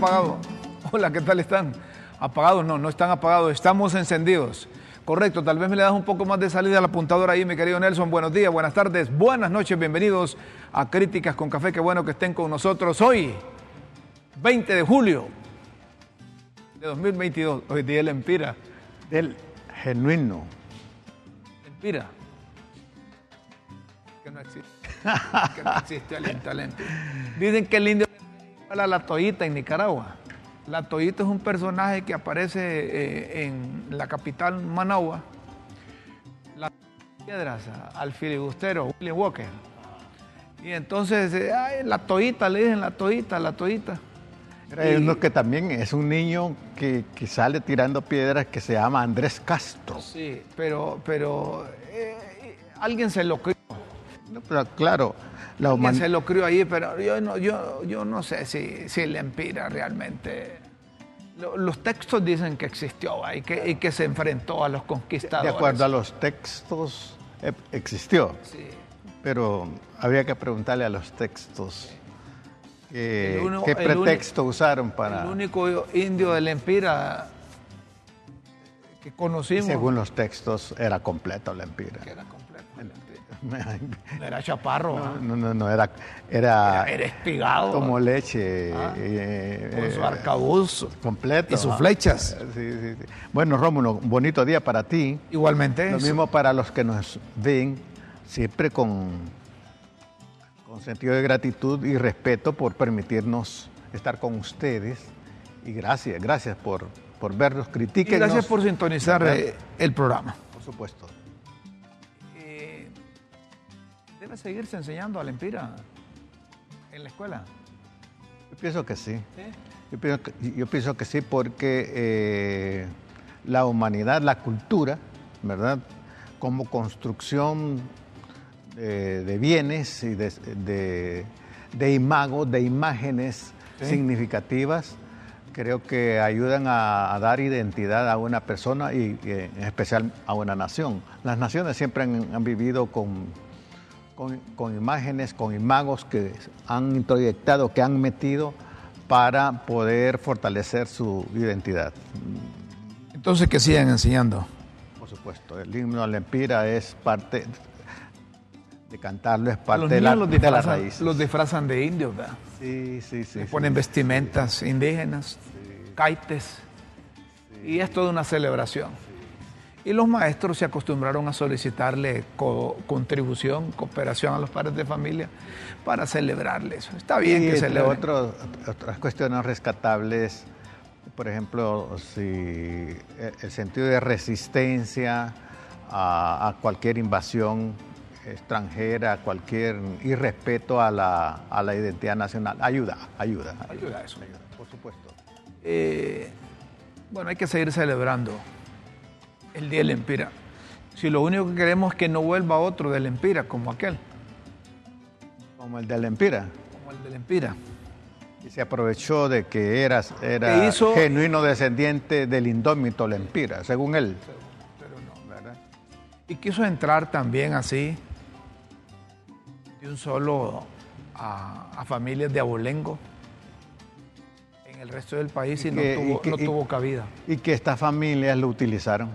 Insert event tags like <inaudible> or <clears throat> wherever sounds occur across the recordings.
apagados. Hola, ¿qué tal están? Apagados, no, no están apagados, estamos encendidos. Correcto, tal vez me le das un poco más de salida al apuntador ahí, mi querido Nelson. Buenos días, buenas tardes, buenas noches, bienvenidos a Críticas con Café. Qué bueno que estén con nosotros hoy, 20 de julio de 2022. Hoy día el Empira. Del genuino. Empira. Que no existe. que no existe el talento. Dicen que el indio a la toallita en Nicaragua. La Toyita es un personaje que aparece eh, en la capital Managua. Las piedras al filibustero William Walker. Y entonces, eh, ay, la Toyita, le dicen la Toyita, la Toyita. Hay uno que también es un niño que, que, sale tirando piedras que se llama Andrés Castro. Sí, pero, pero eh, alguien se lo crió. No, pero claro, la alguien se lo crió ahí, pero yo no, yo, yo no sé si, si el Empira realmente los textos dicen que existió y que, y que se enfrentó a los conquistadores. De acuerdo a los textos, eh, existió. Sí. Pero había que preguntarle a los textos eh, uno, qué pretexto usaron para... El único indio del Empira que conocimos... según los textos era completo el Empira. era completo. No <laughs> era chaparro. No, no, no, no, era, era, era, espigado. Como leche. Ah, eh, con su arcabuz. Completo. Y sus flechas. Sí, sí, sí. Bueno, Rómulo, un bonito día para ti. Igualmente. Lo mismo para los que nos ven, siempre con, con sentido de gratitud y respeto por permitirnos estar con ustedes. Y gracias, gracias por, por vernos, critiquen. Gracias por sintonizar eh, el programa. Por supuesto. Debe seguirse enseñando al Empira en la escuela? Yo pienso que sí. Yo, pienso que, yo, pienso que, sí porque eh, la humanidad, la cultura, ¿verdad? Como construcción de, de bienes y de, de, de, imagos, de imágenes ¿Sí? significativas, creo que ayudan a, a, dar identidad a una persona y, y, en especial a una nación. Las naciones siempre han, han vivido con con, con, imágenes, con imagos que han introyectado, que han metido para poder fortalecer su identidad. Entonces, que sigan enseñando. Por supuesto, el himno al Empira es parte de cantarlo, es parte de la, de la raíz. Los disfrazan de indios, ¿verdad? Sí, sí, sí. Le ponen sí, vestimentas sí. indígenas, caites, y es toda una celebración. Y los maestros se acostumbraron a solicitarle co contribución, cooperación a los padres de familia para celebrarle eso. Está bien y que celebren. Otro, otras cuestiones rescatables, por ejemplo, si el sentido de resistencia a, a cualquier invasión extranjera, cualquier irrespeto a la, a la identidad nacional, ayuda, ayuda. Ayuda, ayuda eso. Ayuda, por supuesto. Eh, bueno, hay que seguir celebrando el día del Empira. Si lo único que queremos es que no vuelva otro del Empira como aquel. Como el del Empira. Como el del Empira. Y se aprovechó de que eras, era hizo, genuino descendiente del indómito Lempira, según él. Pero no, ¿verdad? Y quiso entrar también así, de un solo a, a familias de abolengo en el resto del país y, y que, no, tuvo, y que, no tuvo cabida. Y que estas familias lo utilizaron.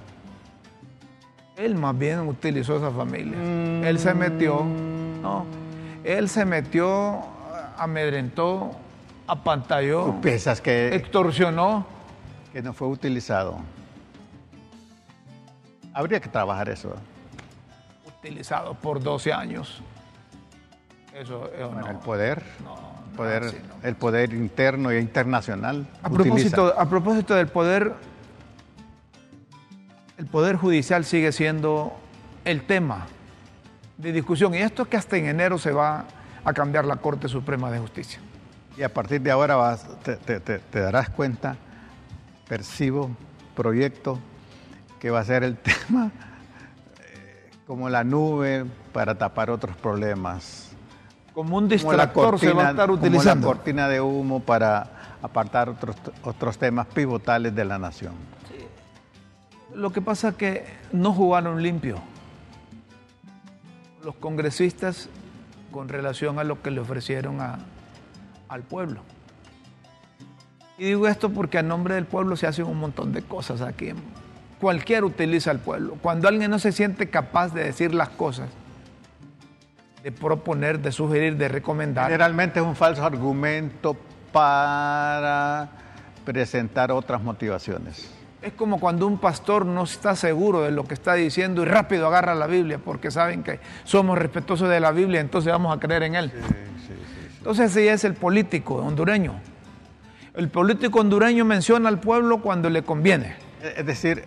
Él más bien utilizó esa familia. Mm. Él se metió, no, él se metió, amedrentó, apantalló, ¿Tú piensas que extorsionó. Que no fue utilizado. Habría que trabajar eso. Utilizado por 12 años. Eso, eso bueno, no. el poder, no, poder no, sí, no. el poder interno e internacional. A propósito, a propósito del poder el Poder Judicial sigue siendo el tema de discusión y esto es que hasta en enero se va a cambiar la Corte Suprema de Justicia. Y a partir de ahora vas, te, te, te, te, darás cuenta, percibo, proyecto, que va a ser el <laughs> tema eh, como la nube para tapar otros problemas. Como un distractor como cortina, se va a estar utilizando. Como la cortina de humo para apartar otros, otros temas pivotales de la nación. Lo que pasa es que no jugaron limpio los congresistas con relación a lo que le ofrecieron a, al pueblo. Y digo esto porque a nombre del pueblo se hacen un montón de cosas aquí. Cualquiera utiliza al pueblo. Cuando alguien no se siente capaz de decir las cosas, de proponer, de sugerir, de recomendar. Generalmente es un falso argumento para presentar otras motivaciones. Es como cuando un pastor no está seguro de lo que está diciendo y rápido agarra la Biblia porque saben que somos respetuosos de la Biblia, entonces vamos a creer en él. entonces ese es el político hondureño. El político hondureño menciona al pueblo cuando le conviene. Es decir,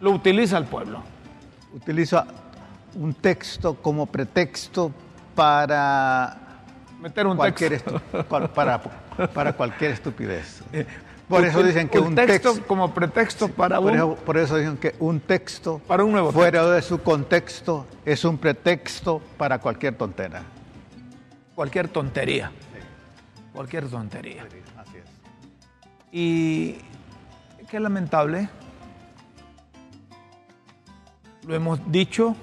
lo utiliza al pueblo. Utiliza un texto como pretexto para meter un cualquier texto para, <laughs> para, cualquier estupidez. Por eso dicen que un, texto, como pretexto para por un eso, por eso dicen que un texto para un nuevo fuera de su contexto es un pretexto para cualquier tontera. Cualquier tontería. Cualquier tontería. Así es. Y qué lamentable. Lo hemos dicho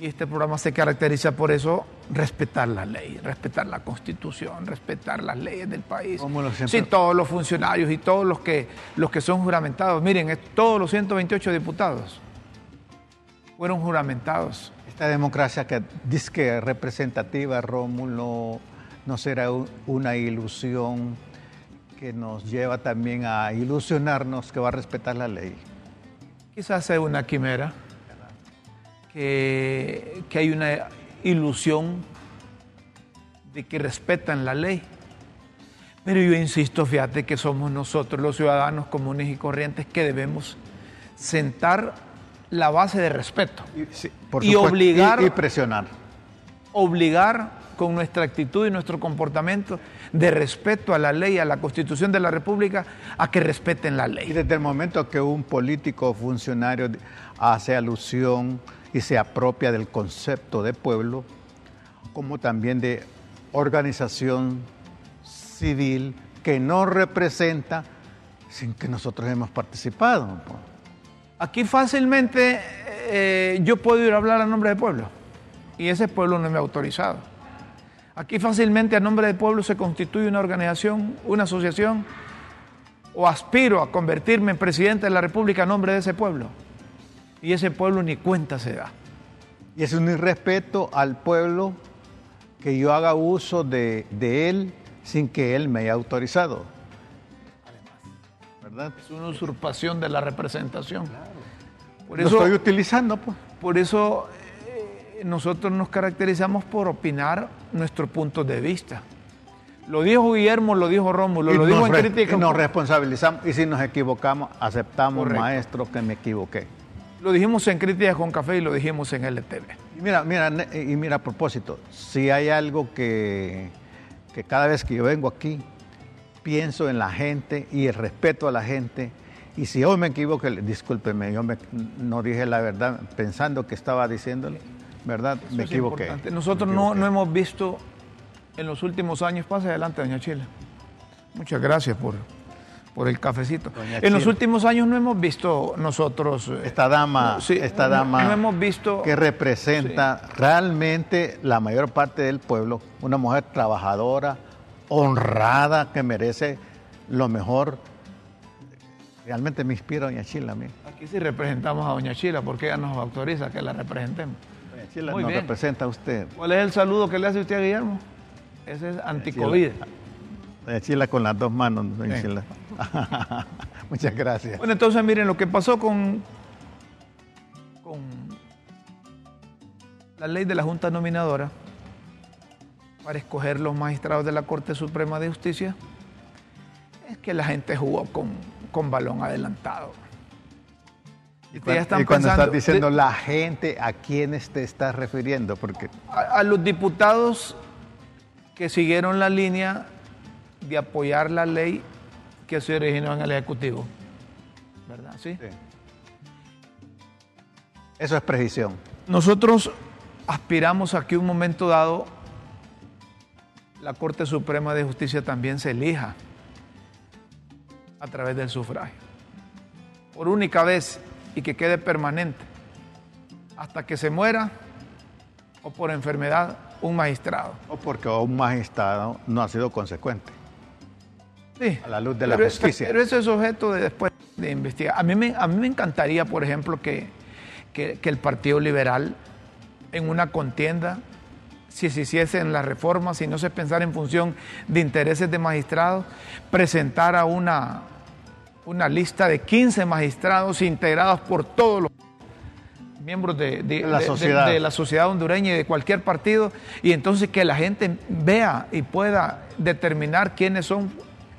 y este programa se caracteriza por eso, respetar la ley, respetar la constitución, respetar las leyes del país. Sí, todos los funcionarios y todos los que, los que son juramentados, miren, todos los 128 diputados fueron juramentados. Esta democracia que dice que es representativa, Rómulo, no será una ilusión que nos lleva también a ilusionarnos que va a respetar la ley. Quizás sea una quimera que, hay una ilusión de que respetan la ley. Pero yo insisto, fíjate que somos nosotros los ciudadanos comunes y corrientes que debemos sentar la base de respeto y, obligar y, presionar. Obligar con nuestra actitud y nuestro comportamiento de respeto a la ley, a la constitución de la República, a que respeten la ley. Y desde el momento que un político o funcionario hace alusión y se apropia del concepto de pueblo, como también de organización civil que no representa sin que nosotros hemos participado. Aquí fácilmente eh, yo puedo ir a hablar a nombre del pueblo y ese pueblo no me ha autorizado. Aquí fácilmente a nombre del pueblo se constituye una organización, una asociación o aspiro a convertirme en presidente de la República a nombre de ese pueblo y ese pueblo ni cuenta se da. Y es un irrespeto al pueblo que yo haga uso de, él sin que él me haya autorizado. ¿Verdad? Es una usurpación de la representación. Por eso, Lo estoy utilizando, pues. Por eso eh, nosotros nos caracterizamos por opinar nuestro punto de vista. Lo dijo Guillermo, lo dijo Rómulo, lo dijo en crítica. Y nos responsabilizamos y si nos equivocamos, aceptamos, maestro, que me equivoqué. Lo dijimos en Críticas con Café y lo dijimos en LTV. Y mira, mira, y mira a propósito, si hay algo que, que cada vez que yo vengo aquí pienso en la gente y el respeto a la gente, y si hoy me equivoco, discúlpeme, yo no dije la verdad pensando que estaba diciéndole, ¿verdad? me equivoqué. Nosotros No, no hemos visto en los últimos años, pase adelante, doña Chile. Muchas gracias por, por el cafecito. en los últimos años no hemos visto nosotros... Eh, esta dama, esta dama no, hemos visto, que representa realmente la mayor parte del pueblo, una mujer trabajadora, honrada, que merece lo mejor. Realmente me inspira Doña Chila a mí. Aquí sí representamos a Doña Chila porque ella nos autoriza que la representemos. Doña Chila nos representa a usted. ¿Cuál es el saludo que le hace usted a Guillermo? Ese es anticovid. Chila con las dos manos, Doña Chila. <laughs> Muchas gracias. Bueno, entonces miren lo que pasó con, con la ley de la Junta Nominadora para escoger los magistrados de la Corte Suprema de Justicia es que la gente jugó con, con balón adelantado. Y, cuando, estás diciendo la gente, ¿a quiénes te estás refiriendo? Porque... A, a los diputados que siguieron la línea de apoyar la ley que se originó en el Ejecutivo. ¿Verdad? ¿Sí? Eso es precisión. Nosotros aspiramos a que un momento dado la Corte Suprema de Justicia también se elija a través del sufragio. Por única vez y que quede permanente. Hasta que se muera o por enfermedad un magistrado. O porque un magistrado no ha sido consecuente. Sí, a la luz de la pero justicia. pero eso es objeto de después de investigar. A mí me, a mí me encantaría, por ejemplo, que, que- que el Partido Liberal en una contienda, si se hiciesen las reformas, si no se pensara en función de intereses de magistrados, presentara una, una lista de 15 magistrados integrados por todos los miembros de, la de- de- la sociedad hondureña y de cualquier partido, y entonces que la gente vea y pueda determinar quiénes son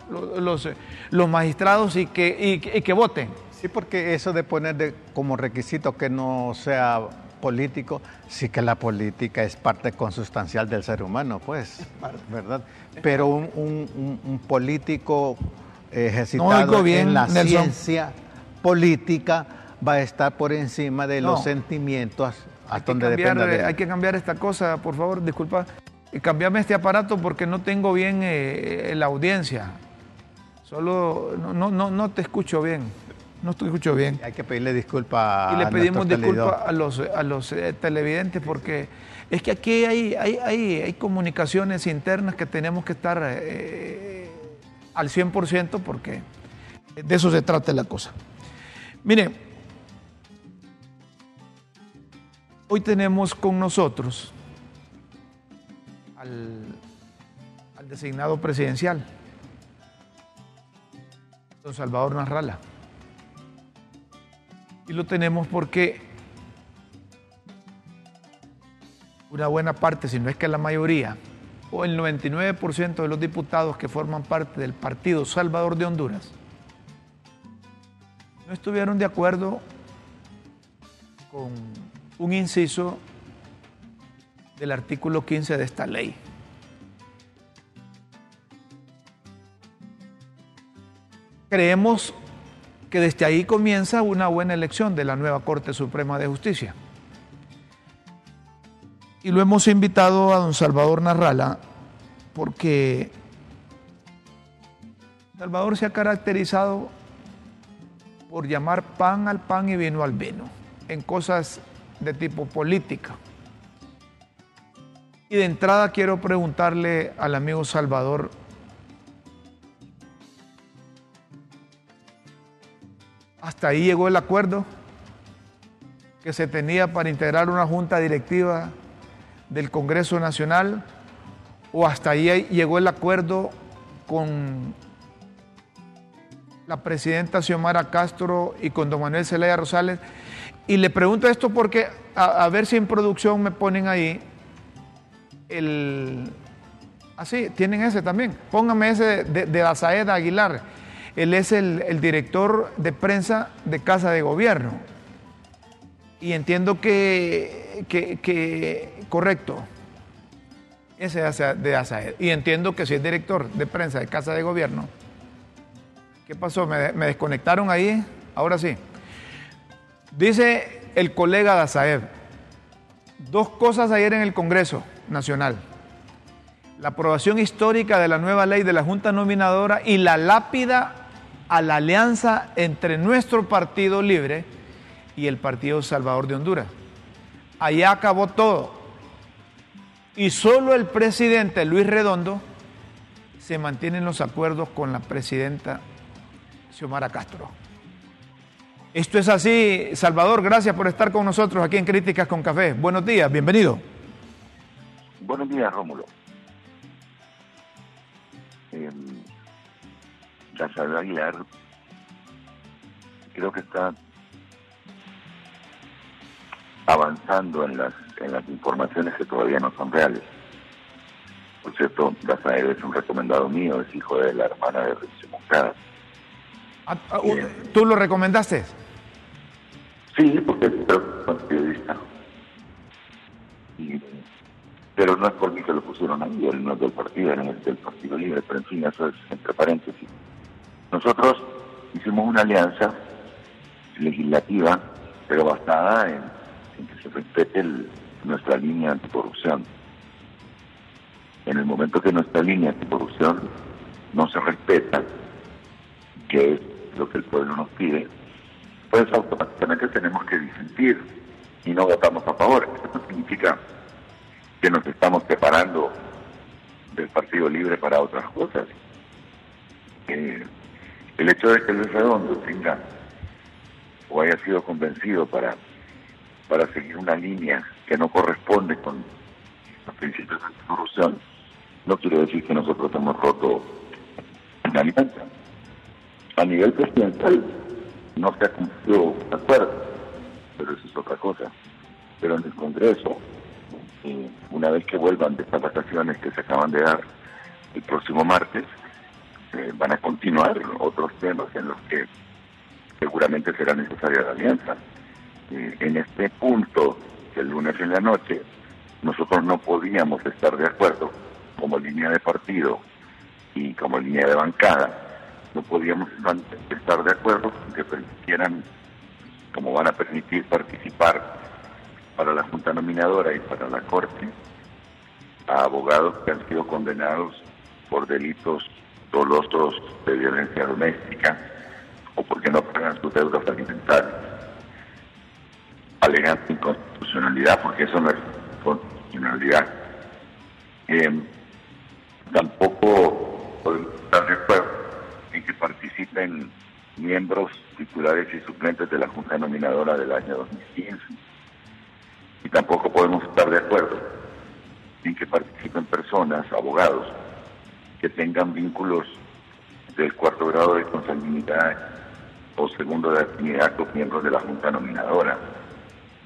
los, los magistrados y que, y- y que voten. Sí, porque eso de poner de- como requisito que no sea político, sí que la política es parte consustancial del ser humano, pues, ¿verdad? Pero un, un- un- un político ejercitado bien, en la Nelson. ciencia política va a estar por encima de No. los sentimientos Hay hasta que, donde cambiar, dependa de eh, hay que cambiar esta cosa, por favor, disculpa. Y cambiame este aparato porque no tengo bien eh, la audiencia. Solo no, no, no, te escucho bien. No te escucho bien. Hay que pedirle disculpas Y le pedimos disculpas a los, a los eh, televidentes porque es que aquí hay, hay, hay, hay comunicaciones internas que tenemos que estar eh, al 100% porque de eso se trata la cosa. Mire, hoy tenemos con nosotros al, al designado presidencial, don Salvador Narrala. Y lo tenemos porque una buena parte, si no es que la mayoría, o el 99% de los diputados que forman parte del Partido Salvador de Honduras, no estuvieron de acuerdo con un inciso del artículo 15 de esta ley. Creemos que desde ahí comienza una buena elección de la nueva Corte Suprema de Justicia. Y lo hemos invitado a don Salvador Narrala porque Salvador se ha caracterizado por llamar pan al pan y vino al vino en cosas de tipo política. Y de entrada quiero preguntarle al amigo Salvador, hasta ahí llegó el acuerdo que se tenía para integrar una junta directiva del Congreso Nacional o hasta ahí llegó el acuerdo con la presidenta Xiomara Castro y con don Manuel Zelaya Rosales. Y le pregunto esto porque a, a ver si en producción me ponen ahí el... Así, tienen ese también. Póngame ese de, de Azaed Aguilar. Él es el, director de prensa de Casa de Gobierno. Y entiendo que, que, correcto, ese es de Azaed. Y entiendo que si es director de prensa de Casa de Gobierno, ¿qué pasó? ¿Me, me desconectaron ahí? Ahora sí. Dice el colega de Azaed, dos cosas ayer en el Congreso Nacional. La aprobación histórica de la nueva ley de la Junta Nominadora y la lápida a la alianza entre nuestro Partido Libre y el Partido Salvador de Honduras. Allá acabó todo. Y solo el presidente Luis Redondo se mantiene en los acuerdos con la presidenta Xiomara Castro. Esto es así, Salvador, gracias por estar con nosotros aquí en Críticas con Café. Buenos días, bienvenido. Buenos días, Rómulo. Eh, Rafael Aguilar creo que está avanzando en las, en las informaciones que todavía no son reales. Por cierto, Rafael es un recomendado mío, es hijo de la hermana de Revisión Moncada. Ah, ah. ¿Tú lo recomendaste? Sí, porque es periodista. Y- pero no es por mí que lo pusieron ahí, él no es del partido, él es del Partido Libre, pero en fin, eso es entre paréntesis. Nosotros hicimos una alianza legislativa, pero basada en, que se respete el- nuestra línea anticorrupción. En el momento que nuestra línea anticorrupción no se respeta, que es lo que el pueblo nos pide, pues automáticamente tenemos que disentir y no votamos a favor. Esto significa que nos estamos separando del Partido Libre para otras cosas. El hecho de que Luis Redondo tenga o haya sido convencido para, para seguir una línea que no corresponde con los principios de corrupción, no quiere decir que nosotros hemos roto una alianza. A nivel presidencial no se ha cumplido de acuerdo, pero eso es otra cosa. Pero en el Congreso, eh, una vez que vuelvan de estas vacaciones que se acaban de dar el próximo martes, eh, van a continuar otros temas en los que seguramente será necesaria la alianza. Eh, en este punto, el lunes en la noche, nosotros no podíamos estar de acuerdo como línea de partido y como línea de bancada, no podíamos estar de acuerdo que permitieran, como van a permitir participar para la Junta Nominadora y para la Corte, a abogados que han sido condenados por delitos dolosos de violencia doméstica o porque no pagan sus deudas alimentarias. Alegando inconstitucionalidad, porque eso no es constitucionalidad. Eh, tampoco podemos estar de acuerdo en que participen miembros titulares y suplentes de la Junta Nominadora del año 2015. Y tampoco podemos estar de acuerdo en que participen personas, abogados, tengan vínculos del cuarto grado de consanguinidad o segundo de actividad con miembros de la Junta Nominadora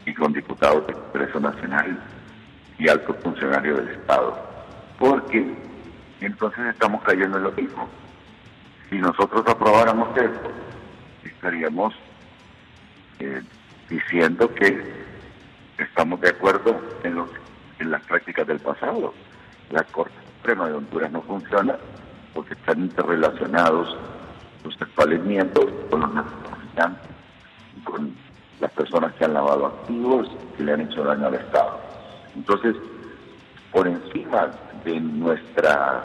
y con diputados del Congreso Nacional y altos funcionarios del Estado. Porque entonces estamos cayendo en lo mismo. Si nosotros aprobáramos esto, estaríamos eh, diciendo que estamos de acuerdo en las prácticas del pasado. La Corte Suprema de Honduras no funciona porque están interrelacionados los miembros con los narcotraficantes y con las personas que han lavado activos y le han hecho daño al Estado. Entonces, por encima de nuestra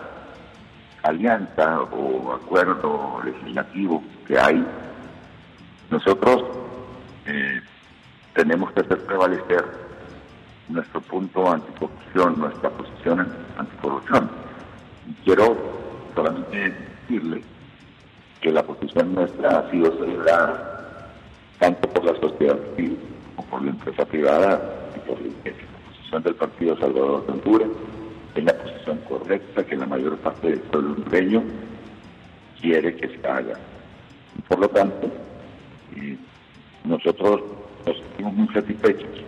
alianza o acuerdo legislativo que hay, nosotros eh, tenemos que hacer prevalecer nuestro punto anticorrupción, nuestra posición anticorrupción. Y quiero solamente decirle que la posición nuestra ha sido celebrada tanto por la sociedad civil como por la empresa privada y por la posición del Partido Salvador de Honduras en la posición correcta que la mayor parte del pueblo hondureño quiere que se haga. por lo tanto, nosotros nos sentimos muy satisfechos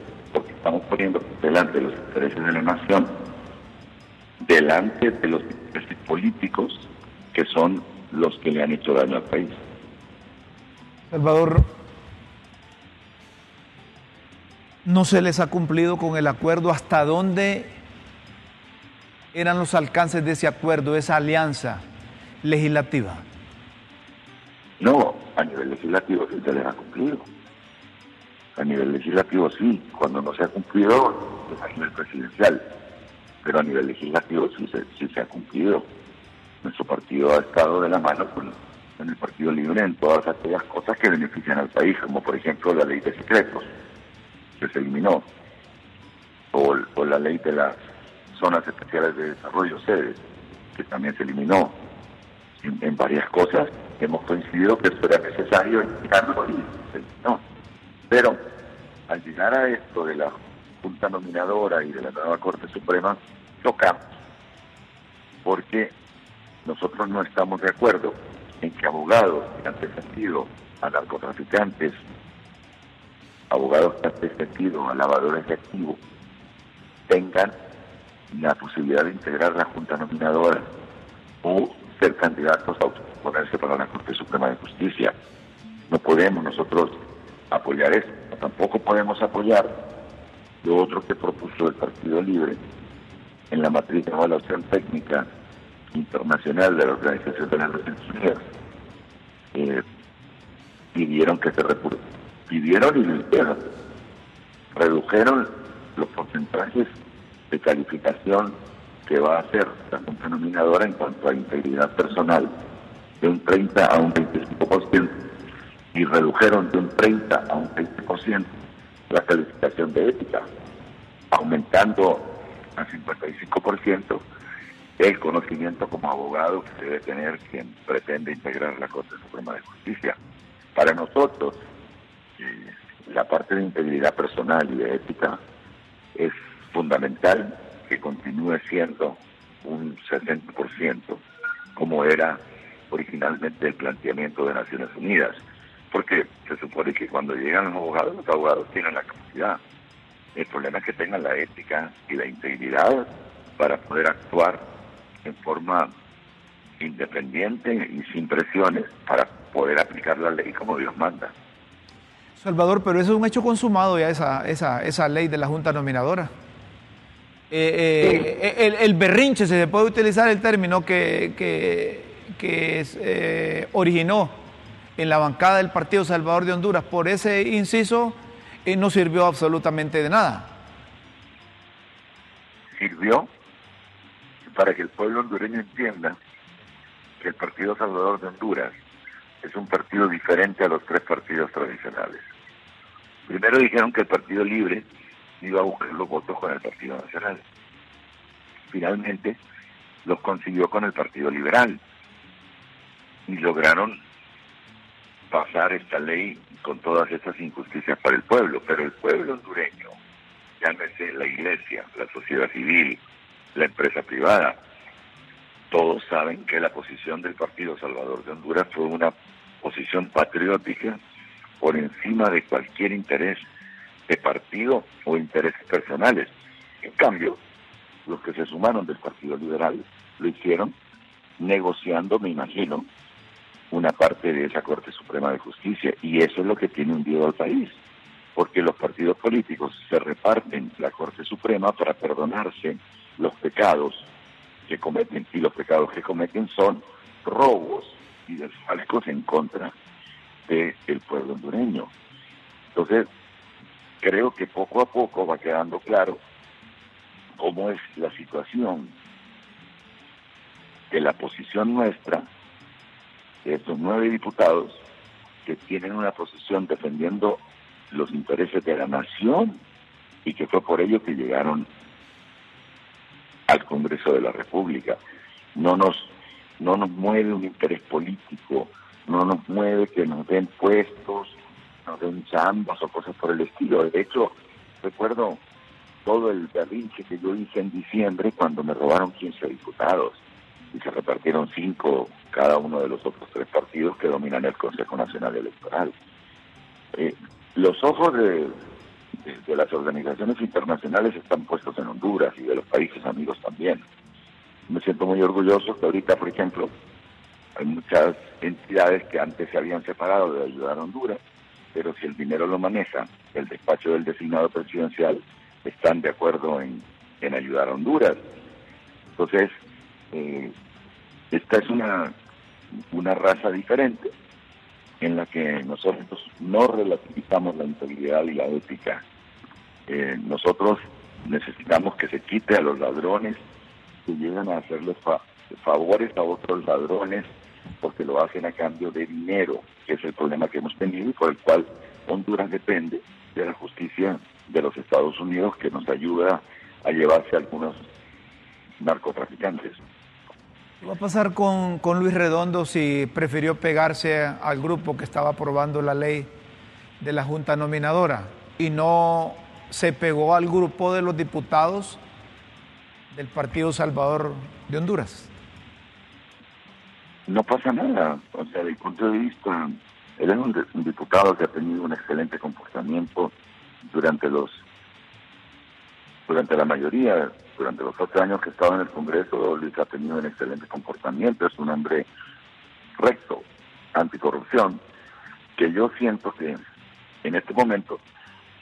estamos poniendo delante de los intereses de la nación, delante de los intereses políticos que son los que le han hecho daño al país. Salvador, no se les ha cumplido con el acuerdo hasta dónde eran los alcances de ese acuerdo, esa alianza legislativa. No, a nivel legislativo sí se les ha cumplido. A nivel legislativo sí, cuando no se ha cumplido es a nivel presidencial, pero a nivel legislativo sí se, sí se ha cumplido. Nuestro partido ha estado de la mano con, el Partido Libre en todas aquellas cosas que benefician al país, como por ejemplo la ley de secretos, que se eliminó, o, la ley de las zonas especiales de desarrollo, sedes, que también se eliminó. En, varias cosas hemos coincidido que esto era necesario y se eliminó. Pero al llegar a esto de la Junta Nominadora y de la nueva Corte Suprema, tocamos, porque nosotros no estamos de acuerdo en que abogados que han defendido a narcotraficantes, abogados que han defendido a lavadores de activos, tengan la posibilidad de integrar la Junta Nominadora o ser candidatos a ponerse para la Corte Suprema de Justicia. No podemos nosotros apoyar esto, tampoco podemos apoyar lo otro que propuso el Partido Libre en la matriz de evaluación técnica internacional de la Organización de las Naciones Unidas. Eh, pidieron que se pidieron y lo hicieron. Redujeron los porcentajes de calificación que va a hacer la Junta Nominadora en cuanto a integridad personal de un 30 a un 25% y redujeron de un 30 a un 20% la calificación de ética, aumentando a 55% el conocimiento como abogado que debe tener quien pretende integrar la Corte Suprema de Justicia. Para nosotros, eh, la parte de integridad personal y de ética es fundamental que continúe siendo un 60% como era originalmente el planteamiento de Naciones Unidas, porque se supone que cuando llegan los abogados, los abogados tienen la capacidad. El problema es que tengan la ética y la integridad para poder actuar en forma independiente y sin presiones para poder aplicar la ley como Dios manda. Salvador, pero eso es un hecho consumado ya, esa, esa, esa ley de la Junta Nominadora. Eh, eh, el, berrinche, se puede utilizar el término que, que, eh, originó en la bancada del Partido Salvador de Honduras por ese inciso, no sirvió absolutamente de nada. Sirvió para que el pueblo hondureño entienda que el Partido Salvador de Honduras es un partido diferente a los tres partidos tradicionales. Primero dijeron que el Partido Libre iba a buscar los votos con el Partido Nacional. Finalmente los consiguió con el Partido Liberal y lograron pasar esta ley con todas estas injusticias para el pueblo, pero el pueblo hondureño, llámese la iglesia, la sociedad civil, la empresa privada, todos saben que la posición del Partido Salvador de Honduras fue una posición patriótica por encima de cualquier interés de partido o intereses personales. En cambio, los que se sumaron del Partido Liberal lo hicieron negociando, me imagino, una parte de esa Corte Suprema de Justicia y eso es lo que tiene hundido al país, porque los partidos políticos se reparten la Corte Suprema para perdonarse los pecados que cometen y los pecados que cometen son robos y desfalcos en contra del pueblo hondureño. Entonces, creo que poco a poco va quedando claro cómo es la situación de la posición nuestra, de estos nueve diputados, que tienen una posición defendiendo los intereses de la nación y que fue por ello que llegaron al Congreso de la República. No nos, no nos mueve un interés político, no nos mueve que nos den puestos, nos den chambas o cosas por el estilo. De hecho, recuerdo todo el berrinche que yo hice en diciembre cuando me robaron 15 diputados y se repartieron cinco cada uno de los otros tres partidos que dominan el Consejo Nacional Electoral. Eh, los ojos de, de, las organizaciones internacionales están puestos en Honduras y de los países amigos también. Me siento muy orgulloso que ahorita, por ejemplo, hay muchas entidades que antes se habían separado de ayudar a Honduras, pero si el dinero lo maneja el despacho del designado presidencial, están de acuerdo en, ayudar a Honduras. Entonces, eh, esta es una, una raza diferente en la que nosotros no relativizamos la integridad y la ética. Eh, nosotros necesitamos que se quite a los ladrones que llegan a hacerles favores a otros ladrones porque lo hacen a cambio de dinero, que es el problema que hemos tenido y por el cual Honduras depende de la justicia de los Estados Unidos que nos ayuda a llevarse algunos narcotraficantes. ¿Qué va a pasar con, con Luis Redondo si prefirió pegarse al grupo que estaba aprobando la ley de la Junta Nominadora y no se pegó al grupo de los diputados del Partido Salvador de Honduras? No pasa nada. O sea, desde el punto de vista, él es un, diputado que ha tenido un excelente comportamiento durante los durante la mayoría, durante los ocho años que estaba en el Congreso, Luis ha tenido un excelente comportamiento, es un hombre recto, anticorrupción, que yo siento que en este momento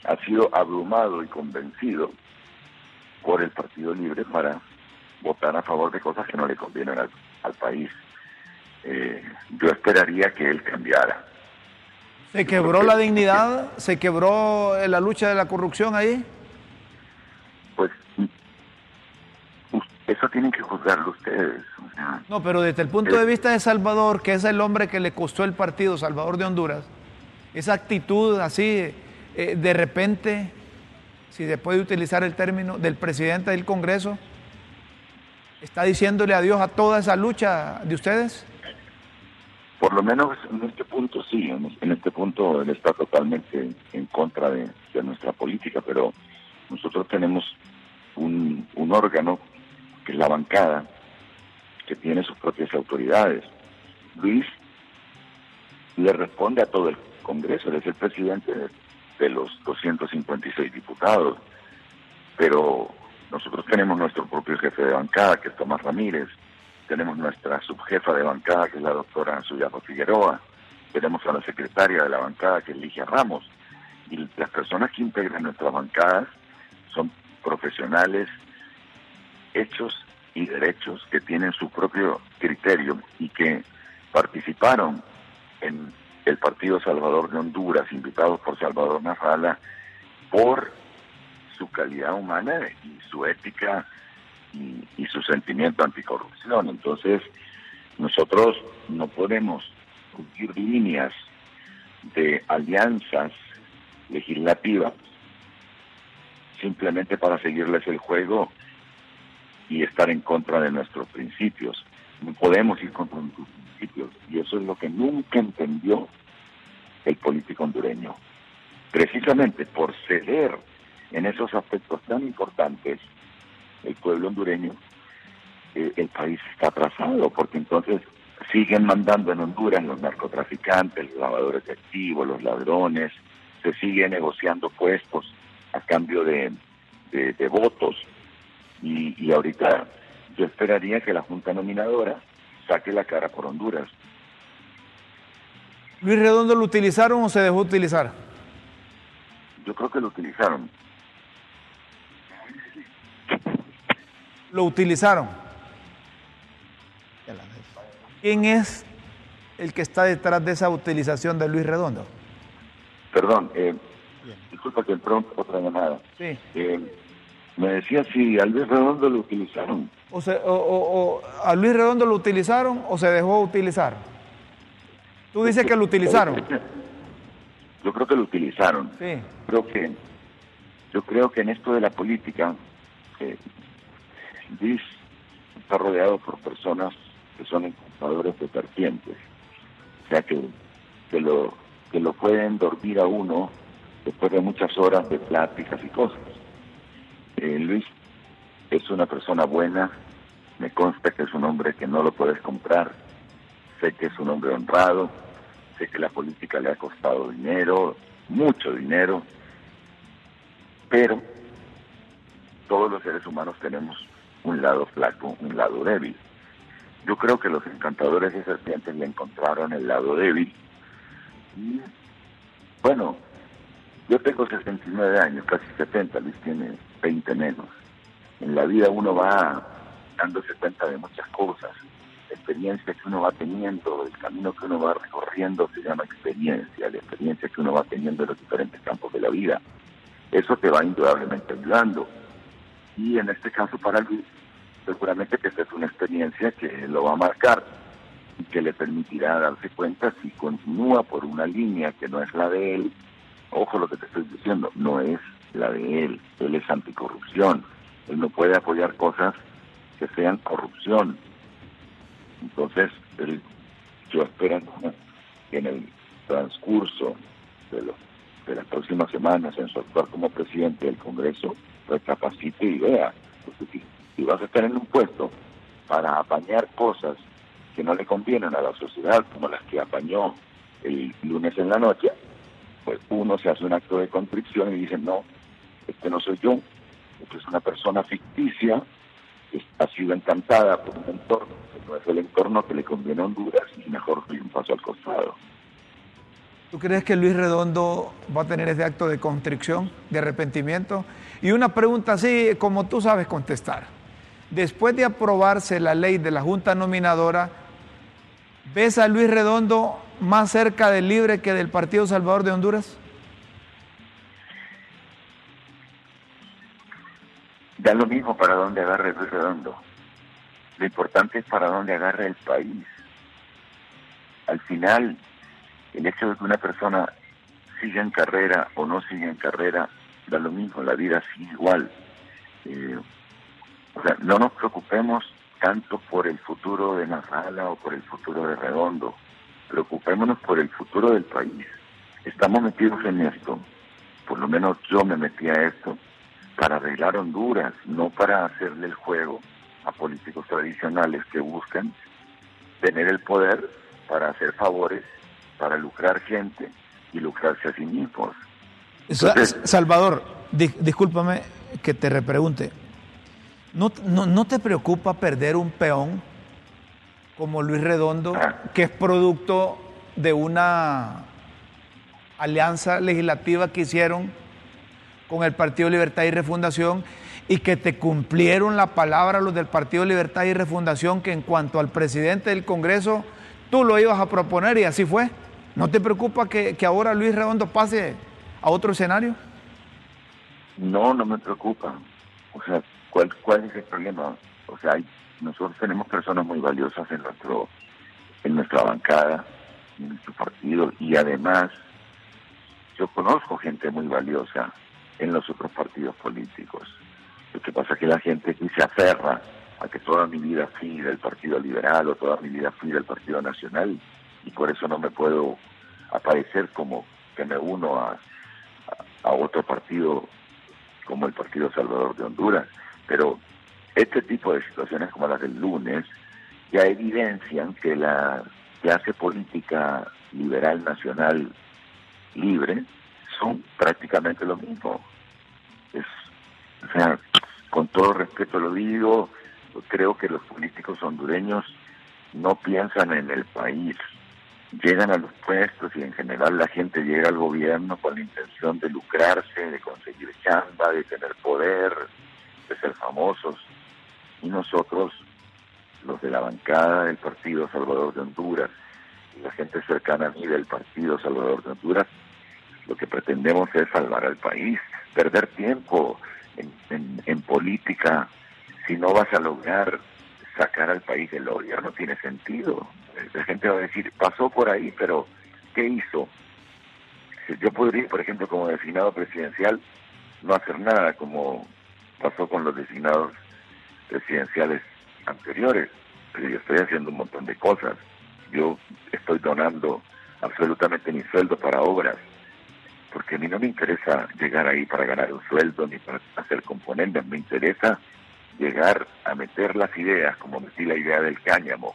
ha sido abrumado y convencido por el Partido Libre para votar a favor de cosas que no le convienen al, país. Eh, yo esperaría que él cambiara. ¿Se quebró la dignidad? ¿Se quebró la lucha de la corrupción ahí? Pues eso tienen que juzgarlo ustedes. no, pero desde el punto de vista de Salvador, que es el hombre que le costó el partido, Salvador de Honduras, esa actitud así, eh, de repente, si se puede utilizar el término, del presidente del Congreso, ¿Está diciéndole adiós a toda esa lucha de ustedes? Por lo menos en este punto sí, en este punto él está totalmente en contra de, nuestra política, pero nosotros tenemos un, un órgano que es la bancada, que tiene sus propias autoridades. Luis le responde a todo el Congreso, él es el presidente de los 256 diputados, pero nosotros tenemos nuestro propio jefe de bancada, que es Tomás Ramírez, tenemos nuestra subjefa de bancada, que es la doctora Suyapa Figueroa, tenemos a la secretaria de la bancada, que es Ligia Ramos, y las personas que integran nuestras bancadas son profesionales hechos y derechos que tienen su propio criterio y que participaron en el Partido Salvador de Honduras, invitados por Salvador Narrala, por su calidad humana y su ética y, su sentimiento anticorrupción. Entonces, nosotros no podemos cumplir líneas de alianzas legislativas simplemente para seguirles el juego y estar en contra de nuestros principios. No podemos ir contra nuestros principios y eso es lo que nunca entendió el político hondureño. Precisamente por ceder en esos aspectos tan importantes, el pueblo hondureño, eh, el país está atrasado, porque entonces siguen mandando en Honduras los narcotraficantes, los lavadores de activos, los ladrones, se sigue negociando puestos a cambio de, de votos y, ahorita yo esperaría que la Junta Nominadora saque la cara por Honduras. ¿Luis Redondo lo utilizaron o se dejó utilizar? Yo creo que lo utilizaron. Lo utilizaron. ¿Quién es el que está detrás de esa utilización de Luis Redondo? Perdón, eh, disculpa que pronto otra llamada. Sí. Eh, me decía si a Luis Redondo lo utilizaron. O, o, ¿A Luis Redondo lo utilizaron o se dejó utilizar? Tú dices que lo utilizaron. Yo creo que lo utilizaron. Sí. Creo que, yo creo que en esto de la política, eh, Luis está rodeado por personas que son encontradores de vertientes. O sea que, que, lo, que lo pueden dormir a uno después de muchas horas de pláticas y cosas. Eh, Luis es una persona buena, me consta que es un hombre que no lo puedes comprar, sé que es un hombre honrado, sé que la política le ha costado dinero, mucho dinero, pero todos los seres humanos tenemos un lado flaco, un lado débil. Yo creo que los encantadores de serpientes le encontraron el lado débil. Bueno, yo tengo 69 años, casi 70, Luis tiene 20 menos. En la vida uno va dándose cuenta de muchas cosas. La experiencia que uno va teniendo, el camino que uno va recorriendo se llama experiencia, la experiencia que uno va teniendo en los diferentes campos de la vida. Eso te va indudablemente ayudando. Y en este caso para Luis, seguramente que esta es una experiencia que lo va a marcar y que le permitirá darse cuenta si continúa por una línea que no es la de él. Ojo lo que te estoy diciendo, no es la de él. Él es anticorrupción. Él no puede apoyar cosas que sean corrupción. Entonces, él, yo espero que en el transcurso de, de las próximas semanas, en su actuar como presidente del Congreso, recapacite y vea. si, si vas a estar en un puesto para apañar cosas que no le convienen a la sociedad, como las que apañó el lunes en la noche, pues uno se hace un acto de contrición y dice, no, este no soy yo, este es una persona ficticia que ha sido encantada por un entorno que no es el entorno que le conviene a Honduras y mejor doy un paso al costado. ¿Tú crees que Luis Redondo va a tener ese acto de constricción, de arrepentimiento? Y una pregunta así, como tú sabes contestar. Después de aprobarse la ley de la Junta Nominadora, ¿ves a Luis Redondo más cerca del Libre que del Partido Salvador de Honduras? Da lo mismo para dónde agarre el redondo. Lo importante es para dónde agarre el país. Al final, el hecho de que una persona siga en carrera o no siga en carrera, da lo mismo, la vida sigue igual. Eh, o sea, no nos preocupemos tanto por el futuro de Nazala o por el futuro de Redondo. Preocupémonos por el futuro del país. Estamos metidos en esto, por lo menos yo me metí a esto, para arreglar Honduras, no para hacerle el juego a políticos tradicionales que buscan tener el poder para hacer favores, para lucrar gente y lucrarse a sí mismos. Salvador, discúlpame que te repregunte. ¿No, no, te preocupa perder un peón como Luis Redondo, ah. que es producto de una alianza legislativa que hicieron con el Partido Libertad y Refundación y que te cumplieron la palabra los del Partido Libertad y Refundación que en cuanto al presidente del Congreso tú lo ibas a proponer y así fue? ¿No te preocupa que, que ahora Luis Redondo pase a otro escenario? No, no me preocupa. O sea, ¿Cuál, ¿Cuál es el problema? O sea, nosotros tenemos personas muy valiosas en nuestro en nuestra bancada, en nuestro partido, y además yo conozco gente muy valiosa en los otros partidos políticos. Lo que pasa es que la gente aquí se aferra a que toda mi vida fui del Partido Liberal o toda mi vida fui del Partido Nacional y por eso no me puedo aparecer como que me uno a, a otro partido como el Partido Salvador de Honduras. Pero este tipo de situaciones como las del lunes ya evidencian que la clase política liberal nacional libre son prácticamente lo mismo. Es, o sea, con todo respeto lo digo, creo que los políticos hondureños no piensan en el país, llegan a los puestos y en general la gente llega al gobierno con la intención de lucrarse, de conseguir chamba, de tener poder, de ser famosos, y nosotros, los de la bancada del Partido Salvador de Honduras, y la gente cercana a mí del Partido Salvador de Honduras, lo que pretendemos es salvar al país, perder tiempo en, política si no vas a lograr sacar al país del odio, no tiene sentido. La gente va a decir, pasó por ahí, pero ¿qué hizo? Yo podría, por ejemplo, como designado presidencial, no hacer nada, como pasó con los designados presidenciales anteriores. Pero yo estoy haciendo un montón de cosas. Yo estoy donando absolutamente mi sueldo para obras, porque a mí no me interesa llegar ahí para ganar un sueldo ni para hacer componentes, me interesa llegar a meter las ideas, como metí la idea del cáñamo,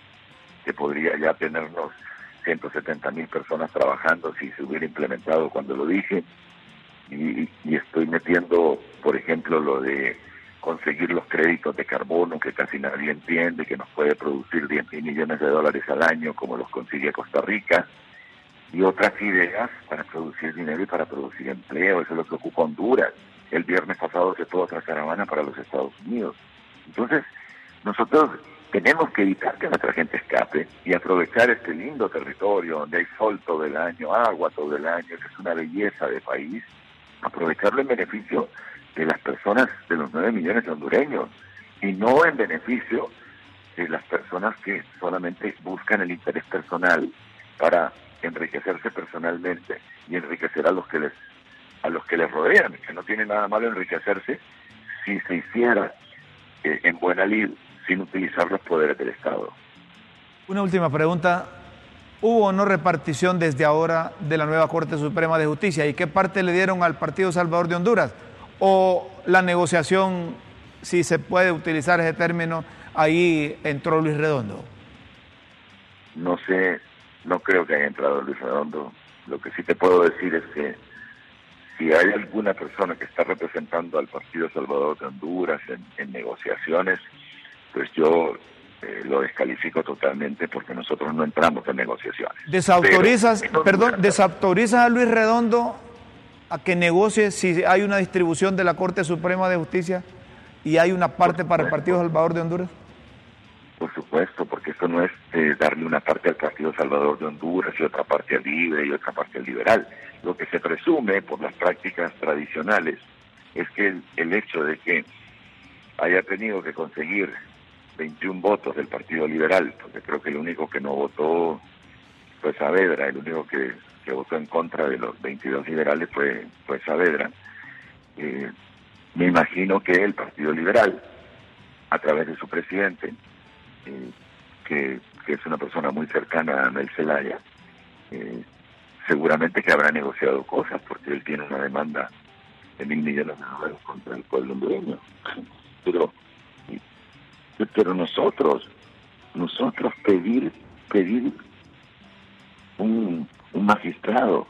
que podría ya tenernos 170 mil personas trabajando si se hubiera implementado cuando lo dije, y, estoy metiendo, por ejemplo, lo de conseguir los créditos de carbono que casi nadie entiende, que nos puede producir 10 mil millones de dólares al año como los consigue Costa Rica, y otras ideas para producir dinero y para producir empleo, eso es lo que ocupa Honduras. El viernes pasado se fue otra caravana para los Estados Unidos. Entonces, nosotros tenemos que evitar que nuestra gente escape y aprovechar este lindo territorio donde hay sol todo el año, agua todo el año, que es una belleza de país, aprovecharlo en beneficio de las personas, de los nueve millones de hondureños, y no en beneficio de las personas que solamente buscan el interés personal para enriquecerse personalmente y enriquecer a los que les a los que les rodean, que no tiene nada malo enriquecerse si se hiciera eh, en buena lid sin utilizar los poderes del Estado. Una última pregunta ¿Hubo o no repartición desde ahora de la nueva Corte Suprema de Justicia? ¿Y qué parte le dieron al Partido Salvador de Honduras? ¿O la negociación, si se puede utilizar ese término, ahí entró Luis Redondo? No sé, no creo que haya entrado Luis Redondo. Lo que sí te puedo decir es que si hay alguna persona que está representando al Partido Salvador de Honduras en, en negociaciones, pues yo eh, lo descalifico totalmente porque nosotros no entramos en negociaciones. ¿Desautorizas, perdón, desautorizas a Luis Redondo a que negocie si hay una distribución de la Corte Suprema de Justicia y hay una parte para el Partido Salvador de Honduras? Por supuesto, porque esto no es eh, darle una parte al Partido Salvador de Honduras y otra parte al Libre y otra parte al Liberal. Lo que se presume por las prácticas tradicionales es que el hecho de que haya tenido que conseguir 21 votos del Partido Liberal, porque creo que el único que no votó fue Saavedra, el único que, votó en contra de los 22 liberales fue, fue Saavedra. Eh, me imagino que el Partido Liberal, a través de su presidente, eh, que, es una persona muy cercana a Mel Zelaya, eh, seguramente que habrá negociado cosas porque él tiene una demanda de mil millones de dólares contra el pueblo hondureño. Pero, pero nosotros, nosotros pedir, pedir un, un magistrado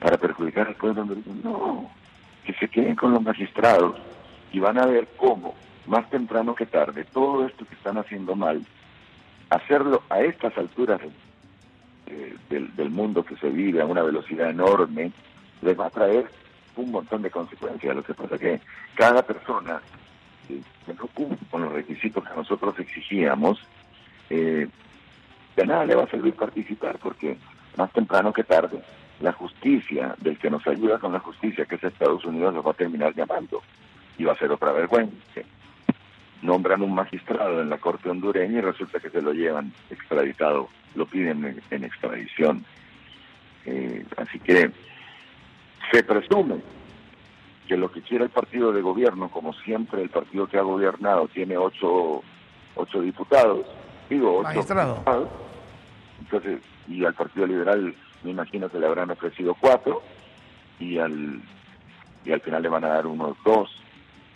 para perjudicar al pueblo no, que se queden con los magistrados y van a ver cómo, más temprano que tarde, todo esto que están haciendo mal, hacerlo a estas alturas eh, del, mundo que se vive a una velocidad enorme, les va a traer un montón de consecuencias. Lo que pasa es que cada persona que no cumple con los requisitos que nosotros exigíamos, eh, de nada le va a servir participar, porque más temprano que tarde, la justicia, del que nos ayuda con la justicia, que es Estados Unidos, nos va a terminar llamando y va a ser otra vergüenza. Nombran un magistrado en la corte hondureña y resulta que se lo llevan extraditado, lo piden en, extradición. Eh, así que se presume que lo que quiere el partido de gobierno, como siempre el partido que ha gobernado tiene ocho, ocho diputados, digo ocho diputados, entonces, y al Partido Liberal me imagino que le habrán ofrecido cuatro, y al, y al final le van a dar unos dos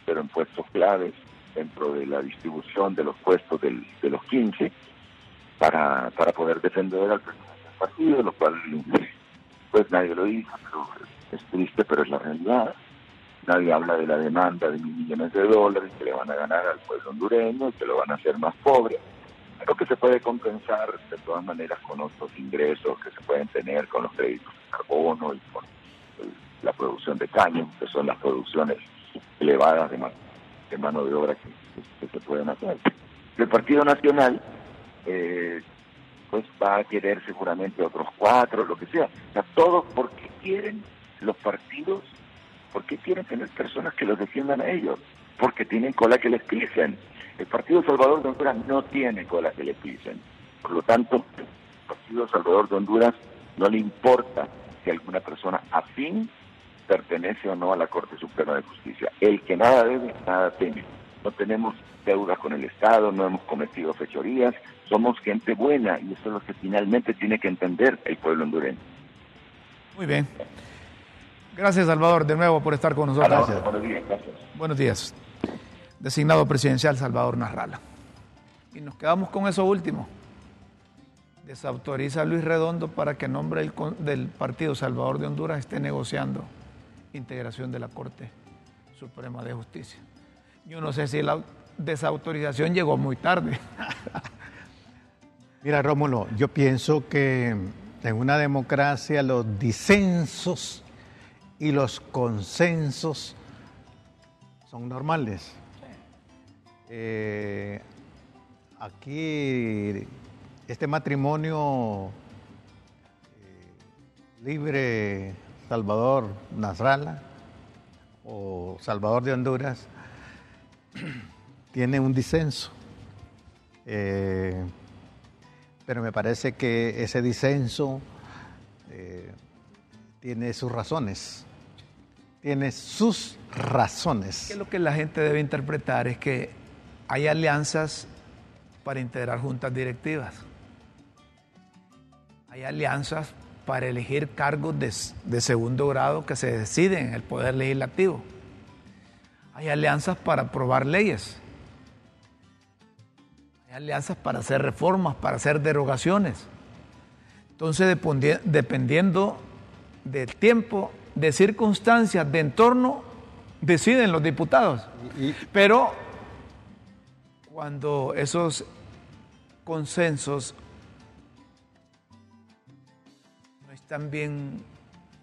pero en puestos claves dentro de la distribución de los puestos del, de los 15 para, para poder defender al partido, lo cual pues nadie lo dice, pero es triste, pero es la realidad. Nadie habla de la demanda de mil millones de dólares que le van a ganar al pueblo hondureño que lo van a hacer más pobre. Pero que se puede compensar de todas maneras con otros ingresos que se pueden tener con los créditos de carbono y con la producción de caña, que son las producciones elevadas de mano de, obra que, se pueden hacer. El Partido Nacional eh, pues va a querer seguramente otros cuatro, lo que sea. O sea, todos, ¿por qué quieren los partidos? ¿Por qué quieren tener personas que los defiendan a ellos? Porque tienen cola que les pisen. El Partido Salvador de Honduras no tiene cola que les pisen. Por lo tanto, el Partido Salvador de Honduras no le importa si alguna persona afín pertenece o no a la Corte Suprema de Justicia. El que nada debe, nada teme. No tenemos deudas con el Estado, no hemos cometido fechorías, somos gente buena y eso es lo que finalmente tiene que entender el pueblo hondureño. Muy bien. Gracias, Salvador, de nuevo por estar con nosotros. Gracias. Buenos días. Gracias. Buenos días. Designado presidencial Salvador Narrala. Y nos quedamos con eso último. Desautoriza a Luis Redondo para que en nombre del Partido Salvador de Honduras esté negociando integración de la Corte Suprema de Justicia. Yo no sé si la desautorización llegó muy tarde. Mira, Rómulo, yo pienso que en una democracia los disensos y los consensos son normales. Eh, aquí este matrimonio eh, libre Salvador Nasralla o Salvador de Honduras <clears throat> tiene un disenso. Eh, pero me parece que ese disenso tiene sus razones. Tiene sus razones. lo que la gente debe interpretar es que hay alianzas para integrar juntas directivas. Hay alianzas para elegir cargos de, segundo grado que se deciden en el Poder Legislativo. Hay alianzas para aprobar leyes. Hay alianzas para hacer reformas, para hacer derogaciones. Entonces, dependiendo del tiempo, de circunstancias, de entorno, deciden los diputados. Pero cuando esos consensos también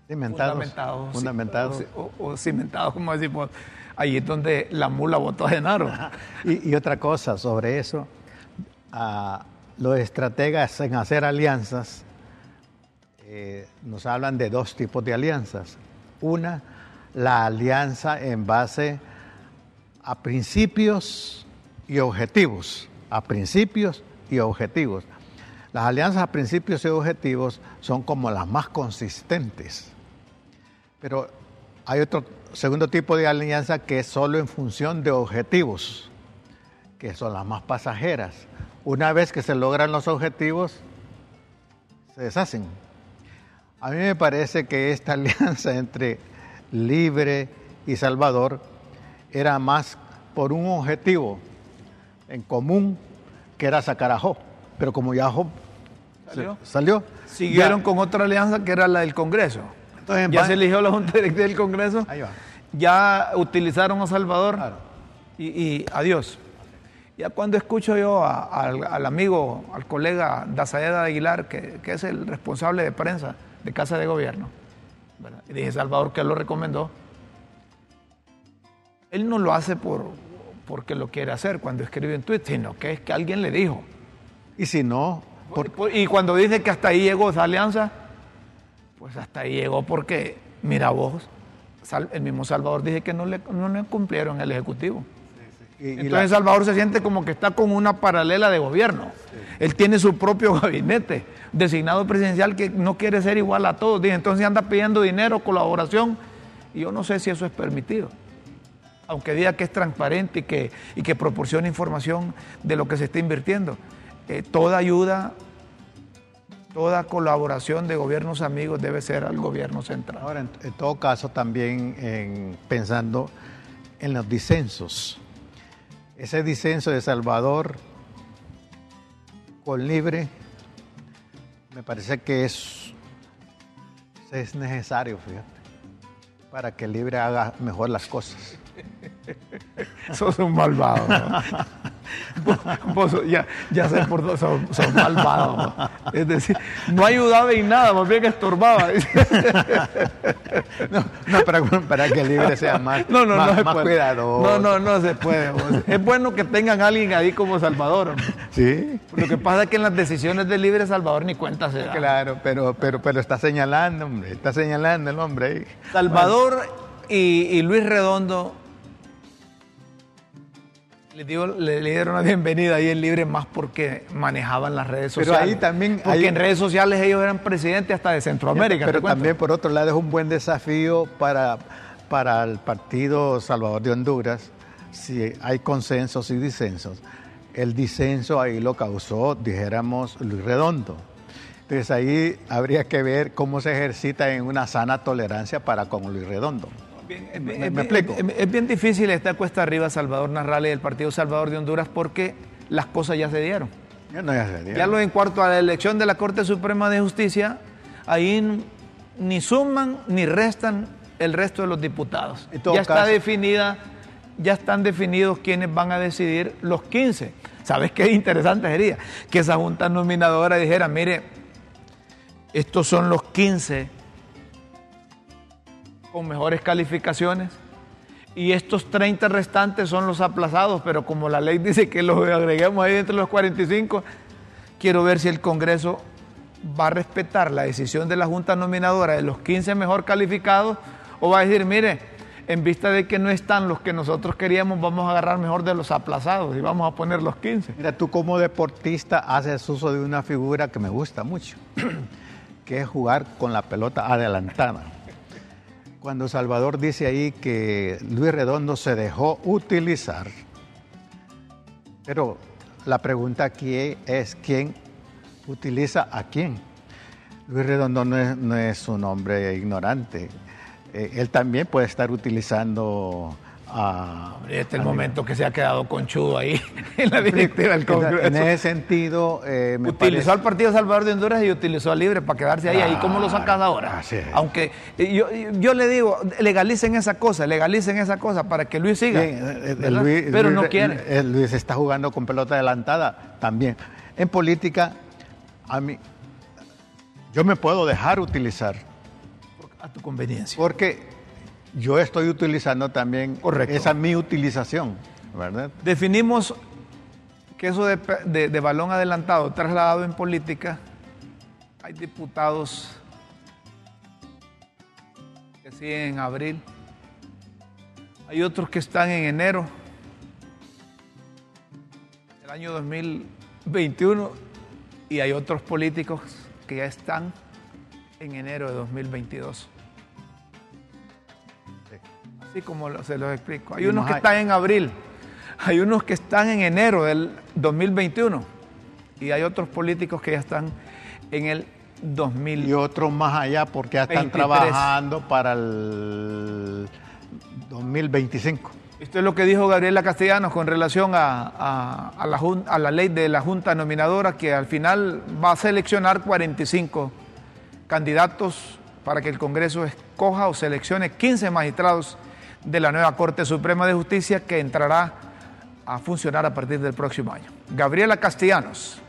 cimentados, fundamentados, O, cimentados, como decimos, ahí es donde la mula votó a Genaro. y, otra cosa sobre eso, los estrategas en hacer alianzas eh, nos hablan de dos tipos de alianzas. Una, la alianza en base a principios y objetivos, a principios y objetivos. Las alianzas a principios y objetivos son como las más consistentes. Pero hay otro segundo tipo de alianza que es solo en función de objetivos, que son las más pasajeras. una vez que se logran los objetivos, se deshacen. A mí me parece que esta <laughs> alianza entre Libre y Salvador era más por un objetivo en común que era sacar a Job. Pero como ya Job ¿Salió? salió Siguieron ya- con otra alianza que era la del Congreso. Entonces, ya se eligió la Junta Directiva del Congreso. Ahí va. Ya utilizaron a Salvador Claro. y, y adiós. Ya cuando escucho yo a- al, al amigo, al colega Dazaeda Aguilar, que, que es el responsable de prensa de Casa de Gobierno, ¿verdad? y dije Salvador que lo recomendó, él no lo hace por, porque lo quiere hacer cuando escribe en Twitter, sino que es que alguien le dijo. Y si no, por- Y cuando dice que hasta ahí llegó esa alianza, pues hasta ahí llegó porque, mira vos, el mismo Salvador dice que no le, no le cumplieron el Ejecutivo. y- y Entonces la- Salvador se siente como que está con una paralela de gobierno. Él tiene su propio <laughs> gabinete designado presidencial que no quiere ser igual a todos. Dice, entonces anda pidiendo dinero, colaboración, y yo no sé si eso es permitido. Aunque diga que es transparente y que, y que proporciona información de lo que se está invirtiendo. Eh, toda ayuda, toda colaboración de gobiernos amigos debe ser al gobierno central. Ahora, en, todo caso, también en- pensando en los disensos. Ese disenso de Salvador con Libre, me parece que es, es necesario, fíjate, para que Libre haga mejor las cosas. <laughs> Sos un malvado. ¿no? Vos- vos ya, ya sé por dónde sos, sos malvado. ¿no? Es decir, no ayudaba en nada, más bien estorbaba. <laughs> No, no, para, para que Libre sea más, No, no, más, no más cuidadoso. No, no, no se puede. vos. Es bueno que tengan a alguien ahí como Salvador. Sí, Lo que pasa es que en las decisiones de Libre Salvador ni cuenta se da. claro, pero, pero, pero está señalando, hombre, está señalando el hombre ahí. Salvador y, y Luis Redondo le, dio- le- le dieron la bienvenida ahí en Libre más porque manejaban las redes Pero sociales. ahí también- Porque ahí- en redes sociales ellos eran presidentes hasta de Centroamérica. Pero también, por otro lado, es un buen desafío para, para el Partido Salvador de Honduras, si hay consensos y disensos. El disenso ahí lo causó, dijéramos, Luis Redondo. Entonces ahí habría que ver cómo se ejercita en una sana tolerancia para con Luis Redondo. Bien, es, ¿Me- es- me es- explico? es- es bien difícil esta cuesta arriba Salvador Narrala y el Partido Salvador de Honduras porque las cosas ya se dieron. Ya no ya se Ya lo en cuarto a la elección de la Corte Suprema de Justicia, ahí ni suman ni restan el resto de los diputados. Ya está definida, ya están definidos quiénes van a decidir los 15. ¿Sabes qué interesante sería? Que esa junta nominadora dijera, mire, estos son los 15 con mejores calificaciones y estos 30 restantes son los aplazados, pero como la ley <laughs> dice que los agreguemos ahí entre los 45, quiero ver si el Congreso va a respetar la decisión de la Junta Nominadora de los 15 mejor calificados o va a decir, mire, en vista de que no están los que nosotros queríamos, vamos a agarrar mejor de los aplazados y vamos a poner los 15. Mira, tú como deportista haces uso de una figura que me gusta mucho, <clears throat> que es jugar con la pelota adelantada. Cuando Salvador dice ahí que Luis Redondo se dejó utilizar, pero la pregunta aquí es quién utiliza a quién. Luis Redondo no es, no es un hombre ignorante. Eh, él también puede estar utilizando a... Este es el momento que se ha quedado conchudo ahí <laughs> en la directiva del Congreso. En ese sentido, eh, me utilizó parece- al Partido Salvador de Honduras y utilizó a Libre para quedarse ahí. ¿Ahí cómo lo sacas ahora? así es. Aunque eh, yo, yo le digo, legalicen esa cosa, legalicen esa cosa para que Luis siga. Eh, Pero no quiere. Luis está jugando con pelota adelantada también. En política, a mí, yo me puedo dejar utilizar A tu conveniencia. porque yo estoy utilizando también Correcto. esa mi utilización, ¿verdad? Definimos que eso de, de- de balón adelantado, trasladado en política, hay diputados que siguen en abril, hay otros que están en enero del año 2021 y hay otros políticos que ya están en enero de 2022. Así como se los explico. Hay unos que están en abril, hay unos que están en enero del 2021 y hay otros políticos que ya están en el 2000. Y otros más allá porque ya están trabajando para el 2025. Esto es lo que dijo Gabriela Castellanos con relación a, la, a, la, ley de la Junta Nominadora, que al final va a seleccionar 45 candidatos para que el Congreso escoja o seleccione 15 magistrados de la nueva Corte Suprema de Justicia que entrará a funcionar a partir del próximo año. Gabriela Castellanos.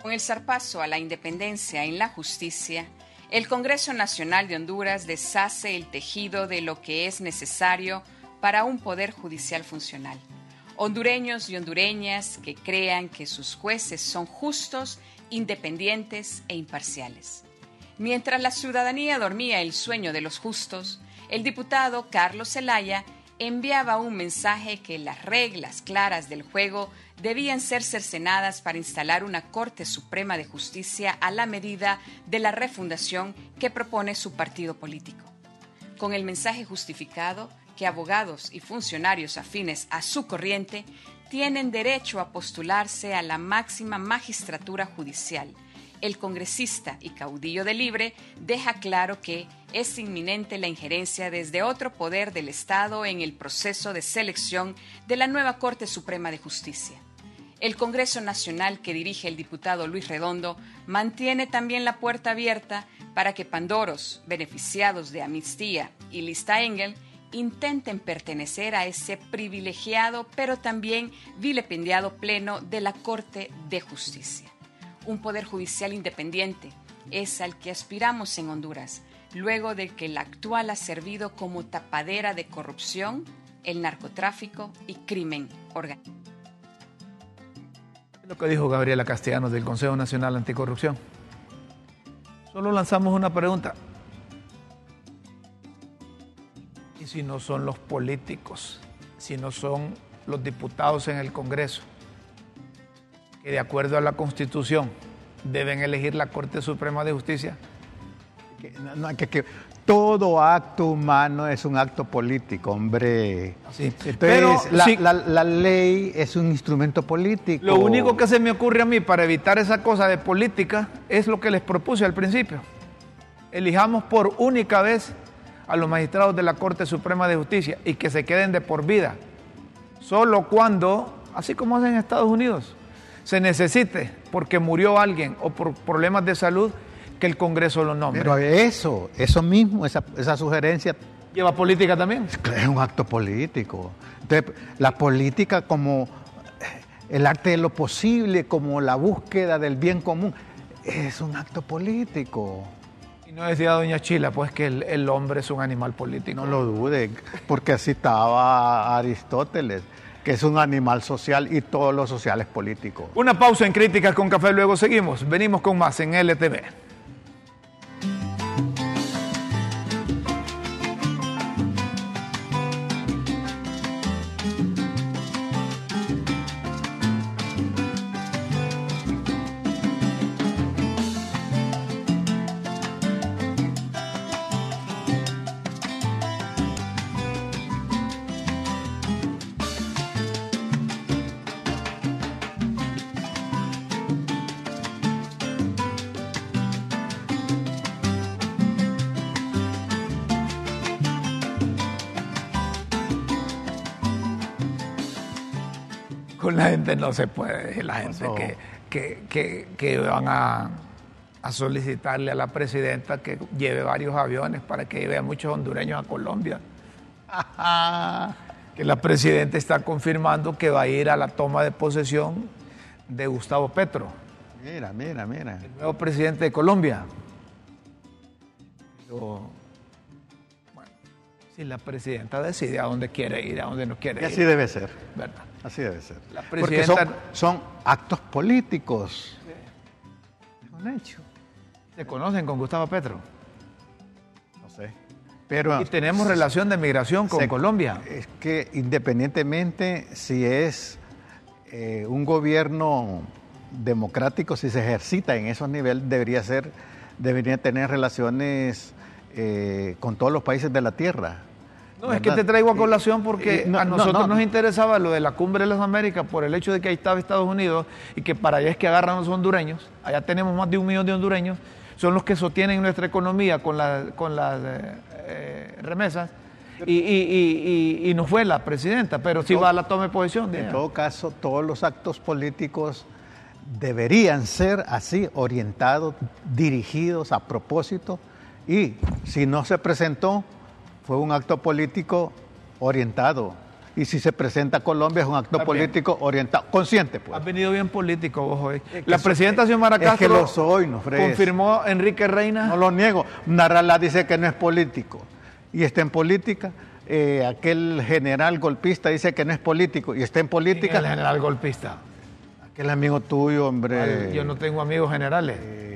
Con el zarpazo a la independencia en la justicia, el Congreso Nacional de Honduras deshace el tejido de lo que es necesario para un poder judicial funcional. Hondureños y hondureñas que crean que sus jueces son justos, independientes e imparciales. Mientras la ciudadanía dormía el sueño de los justos, el diputado Carlos Zelaya enviaba un mensaje que las reglas claras del juego debían ser cercenadas para instalar una Corte Suprema de Justicia a la medida de la refundación que propone su partido político. Con el mensaje justificado que abogados y funcionarios afines a su corriente tienen derecho a postularse a la máxima magistratura judicial, el congresista y caudillo de Libre deja claro que es inminente la injerencia desde otro poder del Estado en el proceso de selección de la nueva Corte Suprema de Justicia. El Congreso Nacional que dirige el diputado Luis Redondo mantiene también la puerta abierta para que pandoros, beneficiados de amnistía y lista Engel, intenten pertenecer a ese privilegiado pero también vilipendiado pleno de la Corte de Justicia. Un poder judicial independiente es al que aspiramos en Honduras, luego de que el actual ha servido como tapadera de corrupción, el narcotráfico y crimen organizado. Lo que dijo Gabriela Castellanos del Consejo Nacional Anticorrupción. Solo lanzamos una pregunta. ¿Y si no son los políticos, si no son los diputados en el Congreso, que de acuerdo a la Constitución deben elegir la Corte Suprema de Justicia? que, que, todo acto humano es un acto político, hombre. Entonces, la, ley es un instrumento político. Lo único que se me ocurre a mí para evitar esa cosa de política es lo que les propuse al principio. Elijamos por única vez a los magistrados de la Corte Suprema de Justicia y que se queden de por vida. Solo cuando, así como hacen en Estados Unidos, se necesite porque murió alguien o por problemas de salud, que el Congreso lo nombre. Pero eso, eso mismo, esa, sugerencia... ¿Lleva política también? Es un acto político. Entonces, la política como el arte de lo posible, como la búsqueda del bien común, es un acto político. Y no decía doña Chila, pues que el, el hombre es un animal político. No lo dude, porque así estaba Aristóteles que es un animal social y todos los sociales políticos. Una pausa en Críticas con Café, luego seguimos. Venimos con más en LTV. La gente que, van a, solicitarle a la presidenta que lleve varios aviones para que lleve a muchos hondureños a Colombia. <laughs> que la presidenta está confirmando que va a ir a la toma de posesión de Gustavo Petro. Mira, mira, mira. El nuevo presidente de Colombia. bueno, si la presidenta decide a dónde quiere ir, a dónde no quiere ir. Y así debe ser. ¿Verdad? Así debe ser. Porque son, actos políticos. Es un hecho. ¿Se conocen con Gustavo Petro? No sé. Pero, y tenemos relación de migración con Colombia. Es que independientemente si es eh, un gobierno democrático, si se ejercita en esos niveles, debería ser, debería tener relaciones eh, con todos los países de la tierra No, es que te traigo a colación porque a nosotros nos interesaba lo de la cumbre de las Américas por el hecho de que ahí estaba Estados Unidos y que para allá es que agarran los hondureños. Allá tenemos más de un millón de hondureños. Son los que sostienen nuestra economía con, con las eh, eh, remesas. Y, no fue la presidenta, pero sí va a la toma de posición. En todo caso, todos los actos políticos deberían ser así, orientados, dirigidos a propósito. Y si no se presentó, fue un acto político orientado. Y si se presenta a Colombia es un acto político orientado, consciente pues. Has venido bien político vos hoy. la presidenta Xiomara Castro es que lo soy, no confirmó Enrique Reina. No lo niego. Narrala dice que no es político y está en política. Eh, aquel general golpista dice que no es político y está en política. el general golpista? Aquel amigo tuyo, hombre. yo no tengo amigos generales. Eh,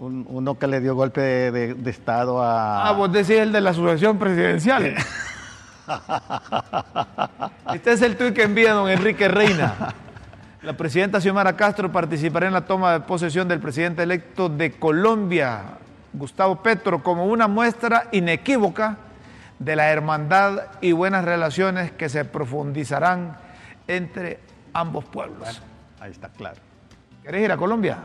uno que le dio golpe de, Estado a... Ah, vos decís el de la sucesión presidencial. <laughs> este es el tuit que envía don Enrique Reina. La presidenta Xiomara Castro participará en la toma de posesión del presidente electo de Colombia, Gustavo Petro, como una muestra inequívoca de la hermandad y buenas relaciones que se profundizarán entre ambos pueblos. ahí está claro. ¿Querés ir a Colombia?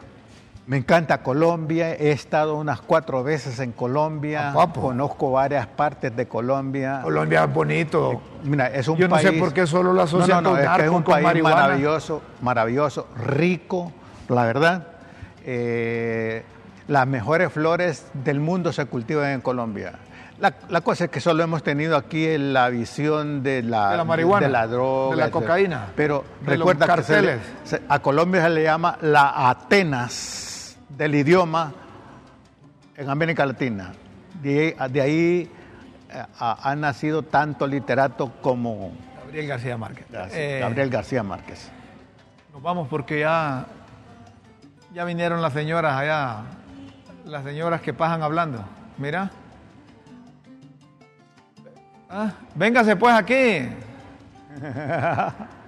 Me encanta Colombia, he estado unas cuatro veces en Colombia, conozco varias partes de Colombia. Colombia es bonito. Mira, es un Yo no sé por qué solo la asocian no, no, es, que es un país maravilloso, maravilloso, rico, la verdad. Eh, las mejores flores del mundo se cultivan en Colombia. La, cosa es que solo hemos tenido aquí la visión de la, de la marihuana, de la droga, de la cocaína. Pero recuerda que a Colombia se le llama la Atenas del idioma en América Latina. De, ahí eh, ha, nacido tanto literato como... Gabriel García Márquez. Eh, Gabriel García Márquez. Nos vamos porque ya, ya vinieron las señoras allá, las señoras que pasan hablando. Mira. Ah, véngase pues aquí. <laughs>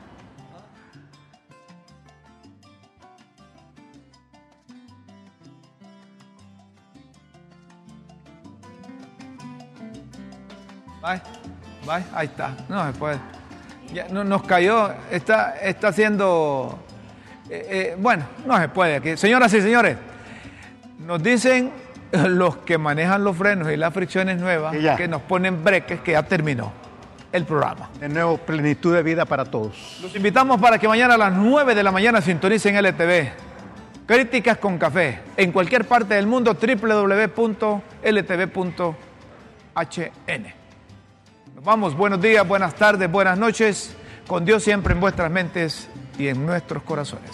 ahí está. No se puede. Ya, no, nos cayó, está, está haciendo. Eh, eh, bueno, no se puede aquí. Señoras y señores, nos dicen <laughs> los que manejan los frenos y las fricciones nuevas que nos ponen breques que ya terminó el programa. De nuevo, plenitud de vida para todos. Los invitamos para que mañana a las 9 de la mañana sintonicen LTV. Críticas con café. En cualquier parte del mundo, www.ltv.hn. Vamos, buenos días, buenas tardes, buenas noches. Con Dios siempre en vuestras mentes y en nuestros corazones.